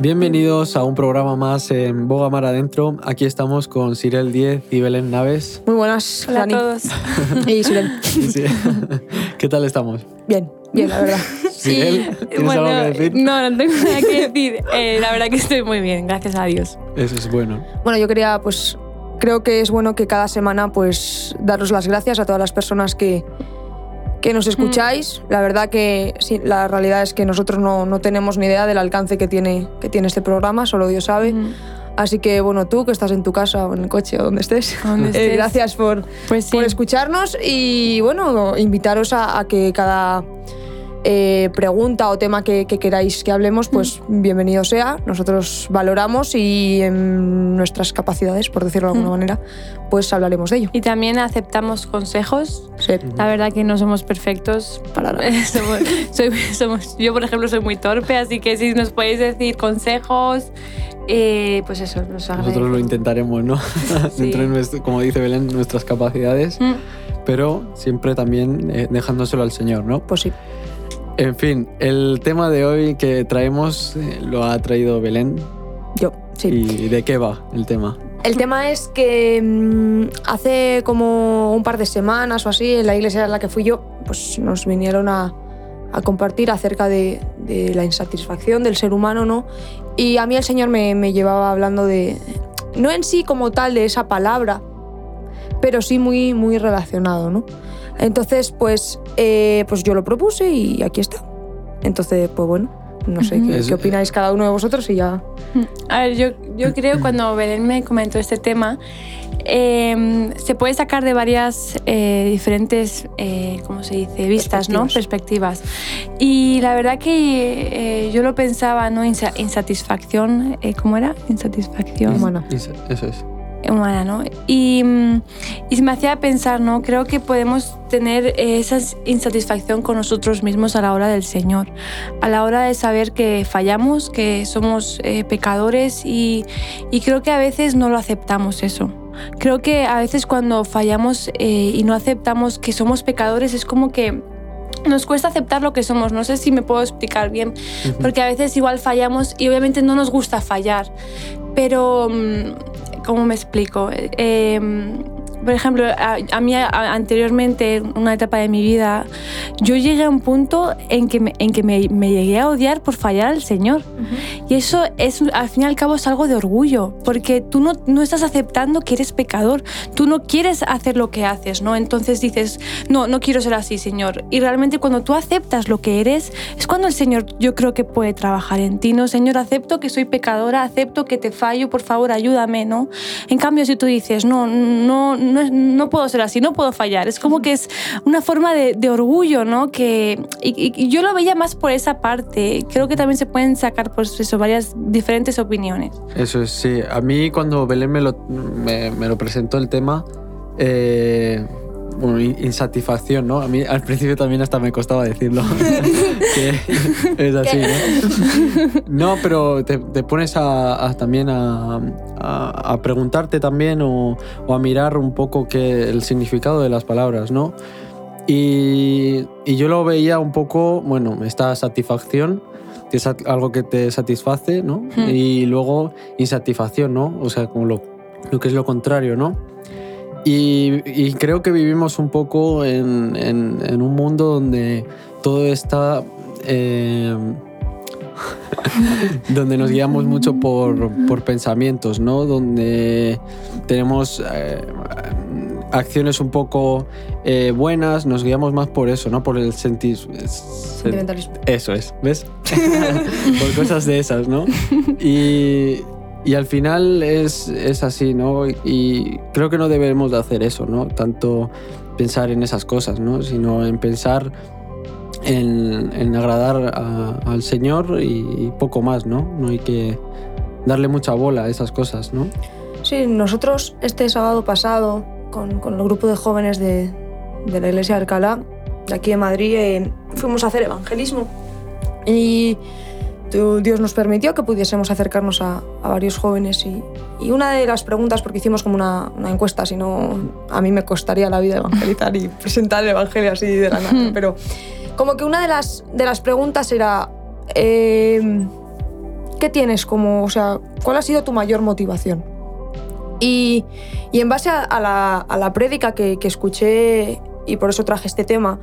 Bienvenidos a un programa más en Boga Mar Adentro. Aquí estamos con Sirel 10 y Belén Naves. Muy buenas, Hola Dani. a todos. Y Sirel. Sí. ¿Qué tal estamos? Bien, bien, la verdad. Sirel, ¿tienes Bueno, algo que decir? no, no tengo nada que decir. Eh, la verdad que estoy muy bien, gracias a Dios. Eso es bueno. Bueno, yo quería, pues, creo que es bueno que cada semana, pues, daros las gracias a todas las personas que, que nos escucháis. La verdad que sí, la realidad es que nosotros no, no tenemos ni idea del alcance que tiene, que tiene este programa, solo Dios sabe. Mm. Así que, bueno, tú que estás en tu casa o en el coche o donde estés, Donde eh, estés. gracias por, Pues sí. por escucharnos y bueno, invitaros a, a que cada eh, pregunta o tema que, que queráis que hablemos, pues bienvenido sea. Nosotros valoramos y en nuestras capacidades, por decirlo de alguna Mm. manera, pues hablaremos de ello. Y también aceptamos consejos. Sí. La verdad que no somos perfectos. Para nada. Somos- soy- somos- yo, por ejemplo, soy muy torpe, así que si nos podéis decir consejos, eh, pues eso, los Nosotros lo intentaremos, ¿no? Sí. Dentro de, nuestro- como dice Belén, nuestras capacidades, Mm. pero siempre también eh, dejándoselo al Señor, ¿no? Pues sí. En fin, el tema de hoy que traemos eh, lo ha traído Belén. Yo, sí. ¿Y de qué va el tema? El tema es que mm, hace como un par de semanas o así, en la iglesia en la que fui yo, pues nos vinieron a, a compartir acerca de, de la insatisfacción del ser humano, ¿no? Y a mí el Señor me, me llevaba hablando de, no en sí como tal de esa palabra, pero sí muy, muy relacionado, ¿no? Entonces, pues, eh, pues yo lo propuse y aquí está. Entonces, pues bueno, no sé qué, qué opináis cada uno de vosotros y ya... A ver, yo, yo creo cuando Belén me comentó este tema, eh, se puede sacar de varias eh, diferentes, eh, ¿cómo se dice? Vistas, ¿no? Perspectivas. Y la verdad que eh, yo lo pensaba, ¿no? Insa- insatisfacción, eh, ¿cómo era? Insatisfacción. Eso eso es. Humana, ¿no? Y, mm, y se me hacía pensar, ¿no? Creo que podemos tener esa insatisfacción con nosotros mismos a la hora del Señor, a la hora de saber que fallamos, que somos eh, pecadores y, y creo que a veces no lo aceptamos eso. Creo que a veces cuando fallamos eh, y no aceptamos que somos pecadores es como que nos cuesta aceptar lo que somos. No sé si me puedo explicar bien, porque a veces igual fallamos y obviamente no nos gusta fallar. Pero, mm, ¿cómo me explico? Eh, por ejemplo, a, a mí a- anteriormente, en una etapa de mi vida, yo llegué a un punto en que me, en que me, me llegué a odiar por fallar al Señor. Y eso es, al fin y al cabo, es algo de orgullo, porque tú no, no estás aceptando que eres pecador, tú no quieres hacer lo que haces, ¿no? Entonces dices, no, no quiero ser así, Señor. Y realmente cuando tú aceptas lo que eres, es cuando el Señor yo creo que puede trabajar en ti, ¿no? Señor, acepto que soy pecadora, acepto que te fallo, por favor, ayúdame, ¿no? En cambio, si tú dices, no, no, no, no puedo ser así, no puedo fallar, es como que es una forma de, de orgullo, ¿no? Que, y, y- yo lo veía más por esa parte. Creo que también se pueden sacar, pues eso, varias diferentes opiniones. Eso es, sí. A mí cuando Belén me lo, me, me lo presentó el tema, eh, bueno, in- insatisfacción, ¿no? A mí al principio también hasta me costaba decirlo. Que es así, ¿no? No, pero te, te pones a, a también a, a- a preguntarte también o, o a mirar un poco que el significado de las palabras, ¿no? Y, y yo lo veía un poco, bueno, esta satisfacción, que es algo que te satisface, ¿no? Hmm. Y luego insatisfacción, ¿no? O sea, como lo, lo que es lo contrario, ¿no? Y, y creo que vivimos un poco en, en- en un mundo donde todo está... eh, donde nos guiamos mucho por, por pensamientos, ¿no? Donde tenemos eh, acciones un poco eh, buenas, nos guiamos más por eso, ¿no? Por el sentir... Sentimentalismo. Eso es, ¿ves? por cosas de esas, ¿no? Y, y al final es, es así, ¿no? Y creo que no debemos de hacer eso, ¿no? Tanto pensar en esas cosas, ¿no? Sino en pensar en, en agradar a- al Señor y, y poco más, ¿no? No hay que darle mucha bola a esas cosas, ¿no? Sí, nosotros este sábado pasado, con, con el grupo de jóvenes de, de la iglesia de Alcalá, de aquí de Madrid, eh, fuimos a hacer evangelismo. Y Dios nos permitió que pudiésemos acercarnos a, a varios jóvenes. Y, y una de las preguntas, porque hicimos como una, una encuesta, si no, a mí me costaría la vida evangelizar y presentar el evangelio así de la nada, pero como que una de las, de las preguntas era, eh, qué tienes como, o sea, cuál ha sido tu mayor motivación? Y, y en base a, a la, a la prédica que, que escuché, y por eso traje este tema,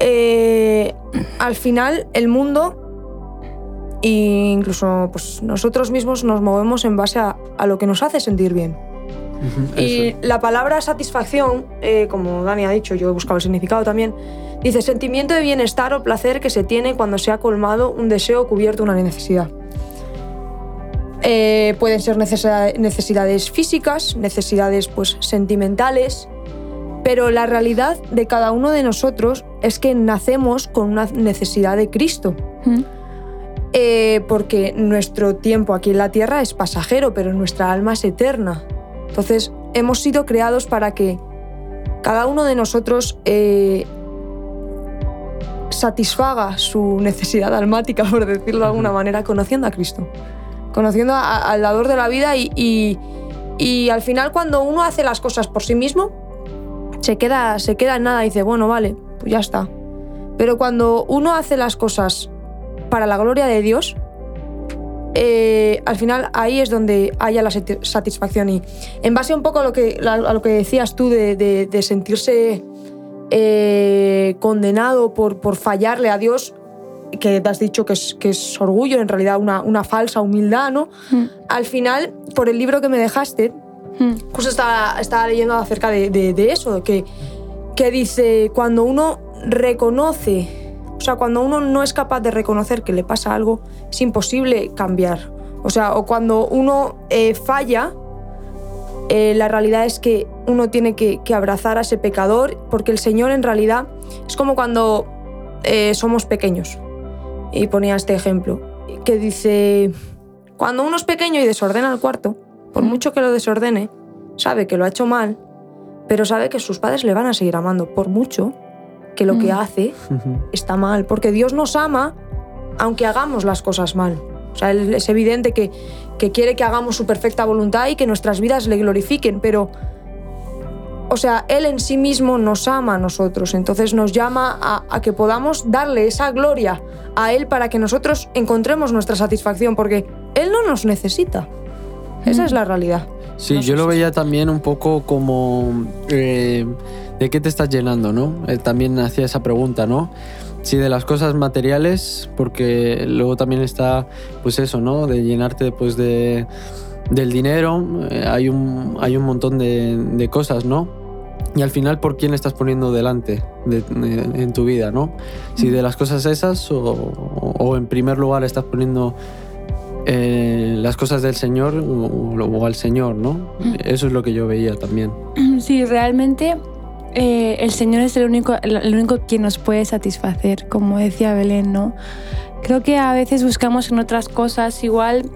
eh, al final el mundo e incluso pues, nosotros mismos nos movemos en base a, a lo que nos hace sentir bien. Y eso. la palabra satisfacción, eh, como Dani ha dicho, yo he buscado el significado también, dice sentimiento de bienestar o placer que se tiene cuando se ha colmado un deseo o cubierto una necesidad. Eh, pueden ser necesida- necesidades físicas, necesidades pues, sentimentales, pero la realidad de cada uno de nosotros es que nacemos con una necesidad de Cristo. Mm. Eh, porque nuestro tiempo aquí en la tierra es pasajero, pero nuestra alma es eterna. Entonces, hemos sido creados para que cada uno de nosotros eh, satisfaga su necesidad almática, por decirlo de alguna manera, conociendo a Cristo, conociendo a- al dador de la vida y, y- y al final cuando uno hace las cosas por sí mismo, se queda, se queda en nada y dice, bueno, vale, pues ya está. Pero cuando uno hace las cosas para la gloria de Dios, eh, al final ahí es donde haya la sati- satisfacción. Y en base un poco a lo que, a lo que decías tú de, de- de sentirse eh, condenado por, por fallarle a Dios, que te has dicho que es, que es orgullo, en realidad una, una falsa humildad, ¿no? Mm. Al final, por el libro que me dejaste, Mm. justo estaba, estaba leyendo acerca de, de- de eso, que, que dice, cuando uno reconoce, sea, cuando uno no es capaz de reconocer que le pasa algo, es imposible cambiar. O sea, o cuando uno eh, falla, eh, la realidad es que uno tiene que, que abrazar a ese pecador, porque el Señor en realidad es como cuando eh, somos pequeños. Y ponía este ejemplo, que dice, cuando uno es pequeño y desordena el cuarto, por mucho que lo desordene, sabe que lo ha hecho mal, pero sabe que sus padres le van a seguir amando, por mucho que lo que Mm. hace está mal, porque Dios nos ama aunque hagamos las cosas mal. O sea, él- es evidente que, que quiere que hagamos su perfecta voluntad y que nuestras vidas le glorifiquen, pero, o sea, Él en sí mismo nos ama a nosotros, entonces nos llama a, a que podamos darle esa gloria a Él para que nosotros encontremos nuestra satisfacción, porque Él no nos necesita. Esa Mm. es la realidad. Sí, No yo lo veía también un poco como eh, de qué te estás llenando, ¿no? Él también hacía esa pregunta, ¿no? Si de las cosas materiales, porque luego también está, pues eso, ¿no? De llenarte pues de, del dinero, eh, hay, un, hay un montón de, de cosas, ¿no? Y al final, ¿por quién estás poniendo delante de- de- en tu vida, ¿no? Si de las cosas esas o, o en primer lugar estás poniendo eh, las cosas del Señor o, o- o al Señor, ¿no? Eso es lo que yo veía también. Sí, realmente eh, el Señor es el único, el, único quien nos puede satisfacer, como decía Belén, ¿no? Creo que a veces buscamos en otras cosas, igual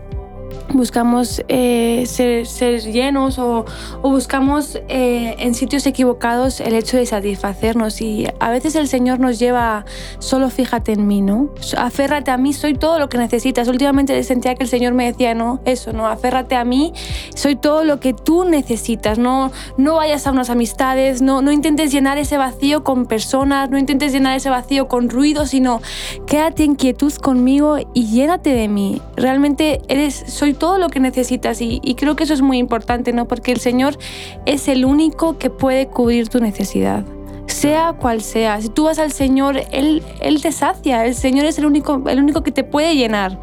buscamos eh, ser, ser llenos o, o buscamos eh, en sitios equivocados el hecho de satisfacernos y a veces el Señor nos lleva solo fíjate en mí, ¿no? Aférrate a mí, soy todo lo que necesitas. Últimamente sentía que el Señor me decía, no, eso, no, aférrate a mí, soy todo lo que tú necesitas, no, no vayas a unas amistades, no, no intentes llenar ese vacío con personas, no intentes llenar ese vacío con ruido, sino quédate en quietud conmigo y llénate de mí. Realmente eres, soy todo lo que necesitas y, y creo que eso es muy importante, ¿no? Porque el Señor es el único que puede cubrir tu necesidad. Sea cual sea, si tú vas al Señor, Él, él te sacia, el Señor es el único, el único que te puede llenar.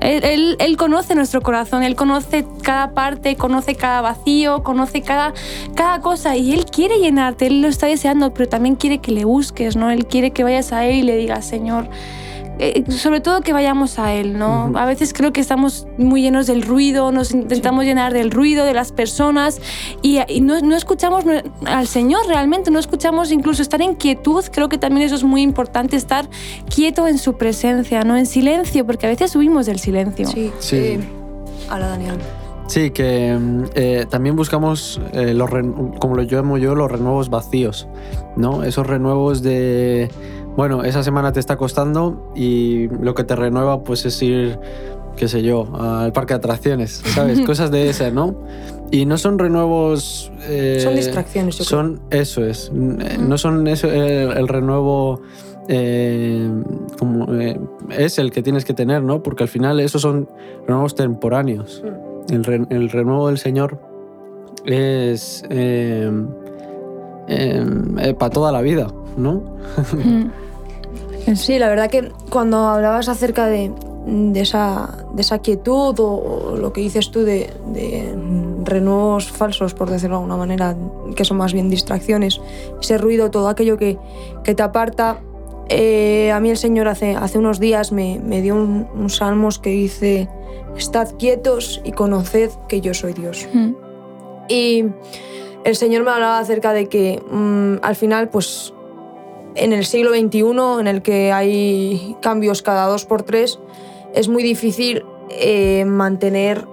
Él, él- él conoce nuestro corazón, Él conoce cada parte, conoce cada vacío, conoce cada, cada cosa y Él quiere llenarte, Él lo está deseando, pero también quiere que le busques, ¿no? Él quiere que vayas a Él y le digas, Señor, eh, sobre todo que vayamos a Él, ¿no? A veces creo que estamos muy llenos del ruido, nos intentamos llenar del ruido de las personas y, y no, no escuchamos al Señor realmente, no escuchamos incluso estar en quietud, creo que también eso es muy importante, estar quieto en su presencia, no en silencio, porque a veces huimos del silencio. Sí. Sí. Eh, a la Daniel. Sí, que eh, también buscamos, eh, los como lo llamo yo, los renuevos vacíos, ¿no? Esos renuevos de, bueno, esa semana te está costando y lo que te renueva pues es ir, qué sé yo, al parque de atracciones, ¿sabes? Cosas de esas, ¿no? Y no son renuevos... eh, Son distracciones, yo creo. Son, eso es, eh, no son eso, el, el renuevo... eh, como, eh, es el que tienes que tener, ¿no? Porque al final esos son renuevos temporáneos. Mm. El, re- el renuevo del Señor es eh, para toda la vida, ¿no? Mm. Sí, la verdad que cuando hablabas acerca de, de esa, de esa quietud o, o lo que dices tú de, de renuevos falsos, por decirlo de alguna manera, que son más bien distracciones, ese ruido, todo aquello que, que te aparta. eh, a mí el Señor hace, hace unos días me, me dio un, un salmos que dice, estad quietos y conoced que yo soy Dios. Mm. Y el Señor me hablaba acerca de que mm, al final, pues en el siglo XXI, en el que hay cambios cada dos por tres, es muy difícil eh, mantener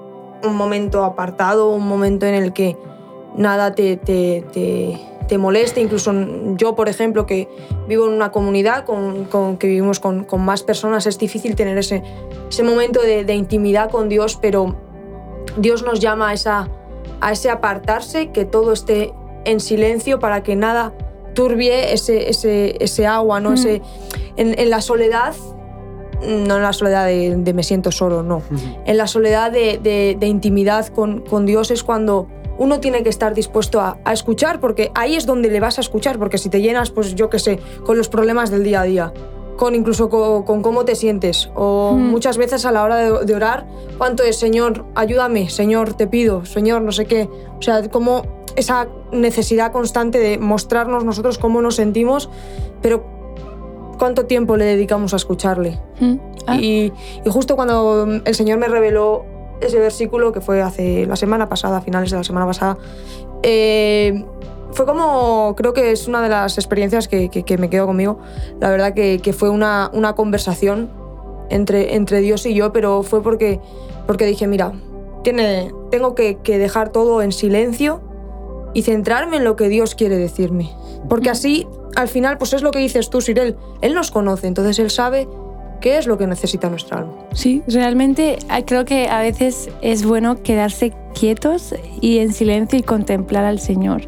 un momento apartado, un momento en el que nada te, te, te- te moleste. Incluso yo, por ejemplo, que vivo en una comunidad con, que vivimos con, más personas, es difícil tener ese, momento de, de intimidad con Dios, pero Dios nos llama a, esa, a ese apartarse, que todo esté en silencio para que nada turbie ese, ese, ese agua, ¿no? Mm. Ese, en, en la soledad, no en la soledad de, de me siento solo, no. En la soledad de, de- de intimidad con, con Dios es cuando uno tiene que estar dispuesto a, a escuchar, porque ahí es donde le vas a escuchar, porque si te llenas, pues yo qué sé, con los problemas del día a día, con incluso co- con, cómo te sientes, o Mm. muchas veces a la hora de, de orar, ¿cuánto es, Señor, ayúdame, Señor, te pido, Señor, no sé qué? O sea, como esa necesidad constante de mostrarnos nosotros cómo nos sentimos, pero ¿cuánto tiempo le dedicamos a escucharle? Mm. Ah, Y, y justo cuando el Señor me reveló ese versículo, que fue hace la semana pasada, a finales de la semana pasada, eh, fue como, creo que es una de las experiencias que, que- que me quedó conmigo. La verdad que, que fue una, una conversación entre, entre Dios y yo, pero fue porque, porque dije, mira, tiene, tengo que dejar todo en silencio y centrarme en lo que Dios quiere decirme. Porque así, al final, pues es lo que dices tú, Sirel. Él nos conoce, entonces Él sabe qué es lo que necesita nuestra alma. Sí, realmente ah, creo que a veces es bueno quedarse quietos y en silencio y contemplar al Señor.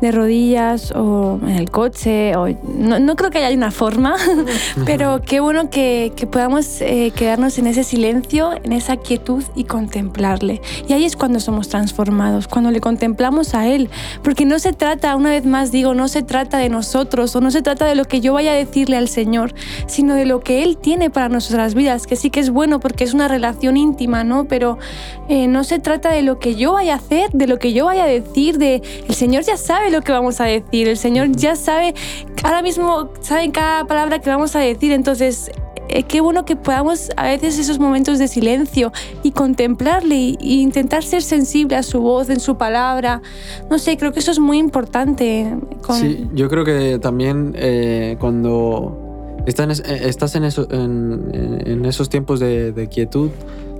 De rodillas o en el coche. O, no, no creo que haya una forma, pero qué bueno que, que podamos eh, quedarnos en ese silencio, en esa quietud y contemplarle. Y ahí es cuando somos transformados, cuando le contemplamos a Él. Porque no se trata, una vez más digo, no se trata de nosotros o no se trata de lo que yo vaya a decirle al Señor, sino de lo que Él tiene para nuestras vidas, que sí que es bueno porque es una relación íntima, ¿no? Pero eh, no se trata de lo que yo vaya a hacer, de lo que yo vaya a decir, de el Señor ya sabe lo que vamos a decir, el Señor ya sabe, ahora mismo sabe cada palabra que vamos a decir, entonces eh, qué bueno que podamos a veces esos momentos de silencio y contemplarle y, y intentar ser sensible a su voz, en su palabra. No sé, creo que eso es muy importante. con- Sí, yo creo que también eh, cuando estás, en, estás en, eso- en- en esos tiempos de, de quietud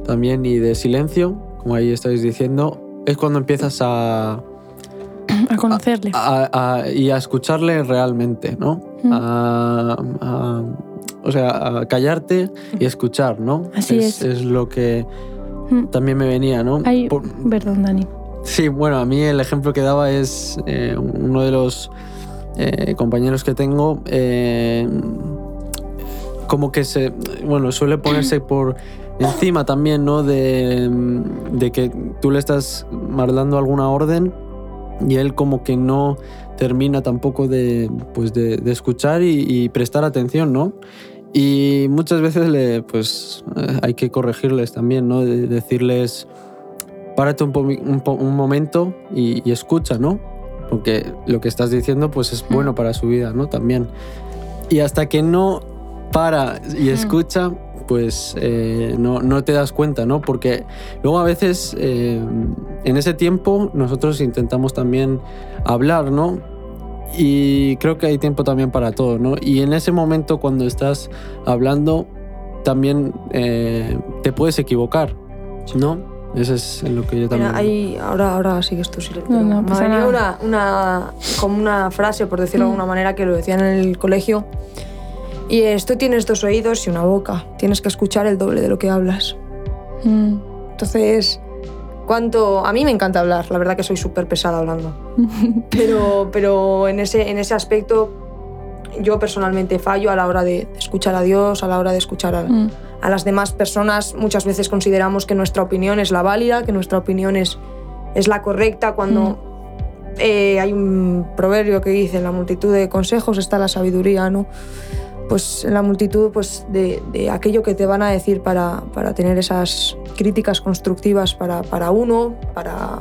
también y de silencio, como ahí estáis diciendo, es cuando empiezas a, a conocerle. a- a- y a escucharle realmente, ¿no? Mm. A- o sea, a callarte y escuchar, ¿no? Así es. Es lo que Mm. también me venía, ¿no? Ay, Por- perdón, Dani. Sí, bueno, a mí el ejemplo que daba es eh, uno de los eh, compañeros que tengo, eh, como que se, bueno, suele ponerse por encima también, ¿no? De, de que tú le estás dando alguna orden y él como que no termina tampoco de, pues de, de escuchar y, y prestar atención, ¿no? Y muchas veces le, pues, eh, hay que corregirles también, ¿no? De decirles, párate un, un un momento y, y escucha, ¿no? Porque lo que estás diciendo, pues, es bueno para su vida, ¿no? También. Y hasta que no para y escucha, pues eh, no, no te das cuenta, ¿no? Porque luego a veces eh, en ese tiempo nosotros intentamos también hablar, ¿no? Y creo que hay tiempo también para todo, ¿no? Y en ese momento cuando estás hablando, también eh, te puedes equivocar, ¿no? Eso es lo que yo también... Mira, hay, ahora, ahora sigues tú, Sirel. No, no me pasa venía nada. una, una, como una frase, por decirlo de Mm. alguna manera, que lo decían en el colegio. Y es, tú tienes dos oídos y una boca. Tienes que escuchar el doble de lo que hablas. Mm. Entonces, ¿cuánto...? A mí me encanta hablar, la verdad que soy súper pesada hablando. Pero, pero en, ese, en ese aspecto, yo personalmente fallo a la hora de escuchar a Dios, a la hora de escuchar a, Mm. a las demás personas. Muchas veces consideramos que nuestra opinión es la válida, que nuestra opinión es, es la correcta cuando eh, hay un proverbio que dice, en la multitud de consejos está la sabiduría, ¿no? Pues en la multitud pues, de, de aquello que te van a decir para, para tener esas críticas constructivas para, para uno, para,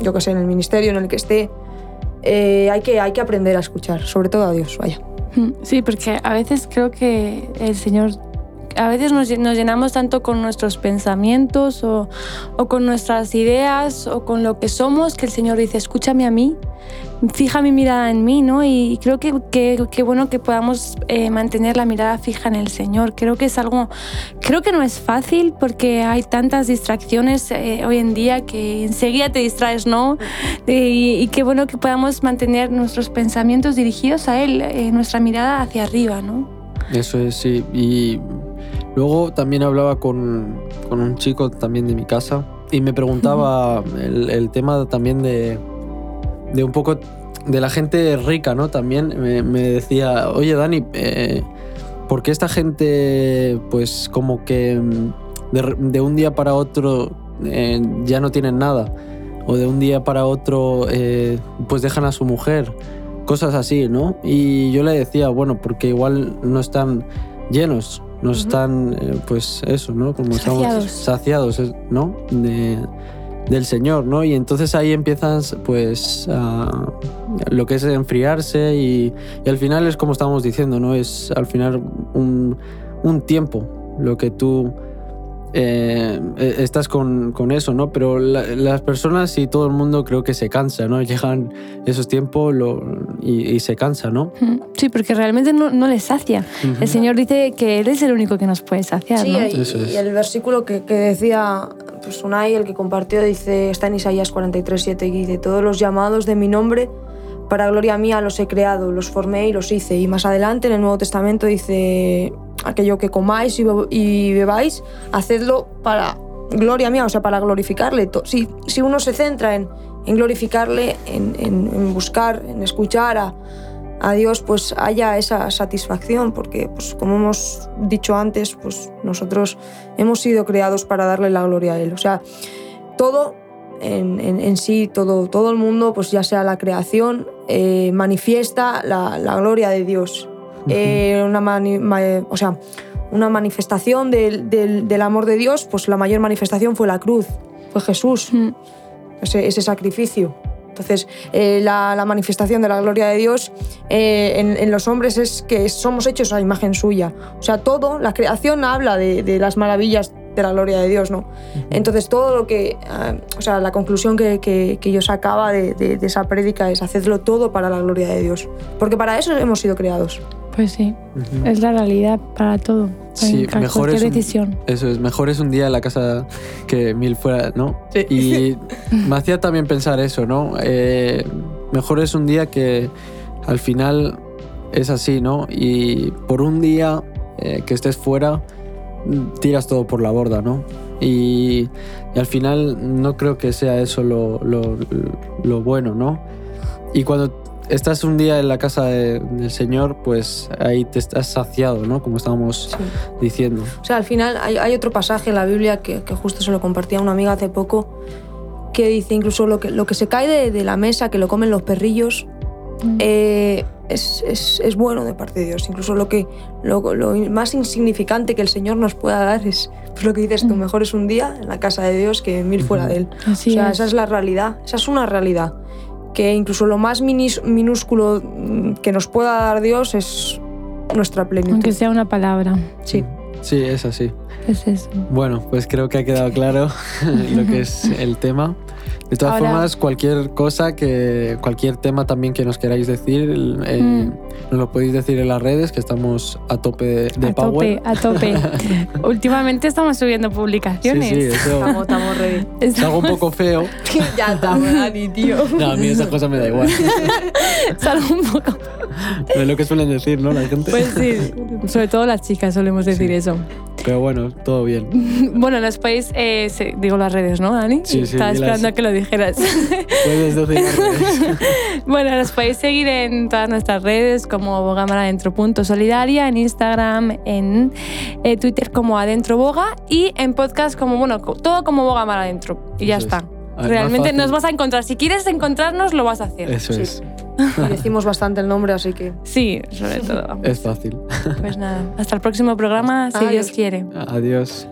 yo que sé, en el ministerio en el que esté. Eh, hay, que, hay que aprender a escuchar, sobre todo a Dios, vaya. Sí, porque a veces creo que el Señor, a veces nos, nos llenamos tanto con nuestros pensamientos o, o con nuestras ideas o con lo que somos que el Señor dice, escúchame a mí, fija mi mirada en mí, ¿no? Y creo que que- que bueno que podamos eh, mantener la mirada fija en el Señor. Creo que es algo, creo que no es fácil porque hay tantas distracciones eh, hoy en día que enseguida te distraes, ¿no? Eh, y, y qué bueno que podamos mantener nuestros pensamientos dirigidos a Él, eh, nuestra mirada hacia arriba, ¿no? Eso es, sí. Y luego también hablaba con, con un chico también de mi casa y me preguntaba el, tema también de, de un poco de la gente rica, ¿no? También me, decía, oye Dani, eh, ¿por qué esta gente pues como que mm, de un día para otro eh, ya no tienen nada? O de un día para otro eh, pues dejan a su mujer cosas así, ¿no? Y yo le decía, bueno, porque igual no están llenos, no están, eh, pues eso, ¿no? Como estamos Saciados. ¿no? De- del Señor, ¿no? Y entonces ahí empiezas, pues, a lo que es enfriarse y, y al final es como estábamos diciendo, ¿no? Es al final un, un tiempo lo que tú eh, eh, estás con, con eso, ¿no? Pero la- las personas y todo el mundo creo que se cansa, ¿no? Llegan esos tiempos lo- y, y se cansa, ¿no? Sí, porque realmente no, no les sacia. El Señor dice que Él es el único que nos puede saciar, Sí, ¿no? y, Eso es. y el versículo que, que decía pues Unai, el que compartió, dice, está en Isaías 43, 7, y dice, todos los llamados de mi nombre, para gloria mía los he creado, los formé y los hice. Y más adelante en el Nuevo Testamento dice, aquello que comáis y, be- y bebáis, hacedlo para gloria mía, o sea, para glorificarle. Si, si uno se centra en, en glorificarle, en, en- buscar, en escuchar a, a Dios, pues haya esa satisfacción, porque, pues, como hemos dicho antes, pues nosotros hemos sido creados para darle la gloria a Él. O sea, todo en, en- en sí, todo, todo el mundo, pues ya sea la creación, eh, manifiesta la, la gloria de Dios. Eh, una mani- ma- o sea, una manifestación del, del- del amor de Dios, pues la mayor manifestación fue la cruz, fue Jesús ese, ese sacrificio. Entonces, eh, la, la manifestación de la gloria de Dios eh, en, en los hombres es que somos hechos a imagen suya. O sea, todo, la creación habla de, de las maravillas de la gloria de Dios, ¿no? Entonces, todo lo que, ah, o sea, la conclusión que, que- que yo sacaba de, de- de esa prédica es hacedlo todo para la gloria de Dios. Porque para eso hemos sido creados. Pues sí, es la realidad para todo. Sí, para mejor cualquier es un- decisión. Eso es, mejor es un día en la casa que mil fuera, ¿no? Y me hacía también pensar eso, ¿no? Eh, mejor es un día que al final es así, ¿no? Y por un día eh, que estés fuera, tiras todo por la borda, ¿no? Y, y al final no creo que sea eso lo, lo- lo bueno, ¿no? Y cuando estás un día en la casa de- del Señor, pues ahí te estás saciado, ¿no? Como estábamos Sí. diciendo. O sea, al final hay, hay otro pasaje en la Biblia que, que justo se lo compartía a una amiga hace poco, que dice incluso lo que, lo que se cae de, de la mesa, que lo comen los perrillos, Mm. eh, es, es- es bueno de parte de Dios. Incluso lo, que, lo, lo más insignificante que el Señor nos pueda dar es pues lo que dices tú, Mm. mejor es un día en la casa de Dios que mil fuera de Él. Así o sea, es. esa es la realidad, esa es una realidad. Que incluso lo más minis- minúsculo mm, que nos pueda dar Dios es nuestra plenitud. Aunque sea una palabra. Sí. Sí, es así. Es eso. Bueno, pues creo que ha quedado claro lo que es el tema. De todas Ahora- formas, cualquier cosa que, cualquier tema también que nos queráis decir, eh, Mm. nos lo podéis decir en las redes, que estamos a tope de, de a power. tope, a tope. Últimamente estamos subiendo Sí, publicaciones. sí, eso Estamos, estamos ready. es algo un poco feo. ya estamos, Dani, tío. No, a mí esa cosa me da igual. Es algo un poco. Es lo que suelen decir, ¿no? La gente. Pues sí, sobre todo las chicas solemos decir Sí. eso. Pero bueno, todo bien. Bueno, nos podéis, eh, se- digo las redes, ¿no, Dani? Sí, sí, Estaba esperando a que lo dijeras. Puedes decir las redes. bueno, nos podéis seguir en todas nuestras redes como bogamaradentro.solidaria, en Instagram, en eh, Twitter como Adentro Boga y en podcast como, bueno, todo como Boga Mar Adentro. Y ya es. está. Ver, Realmente nos vas a encontrar. Si quieres encontrarnos, lo vas a hacer. Eso Sí. es. Y decimos bastante el nombre, así que Sí, sobre todo. Es fácil. Pues nada, hasta el próximo programa, si Adiós. Dios quiere. Adiós.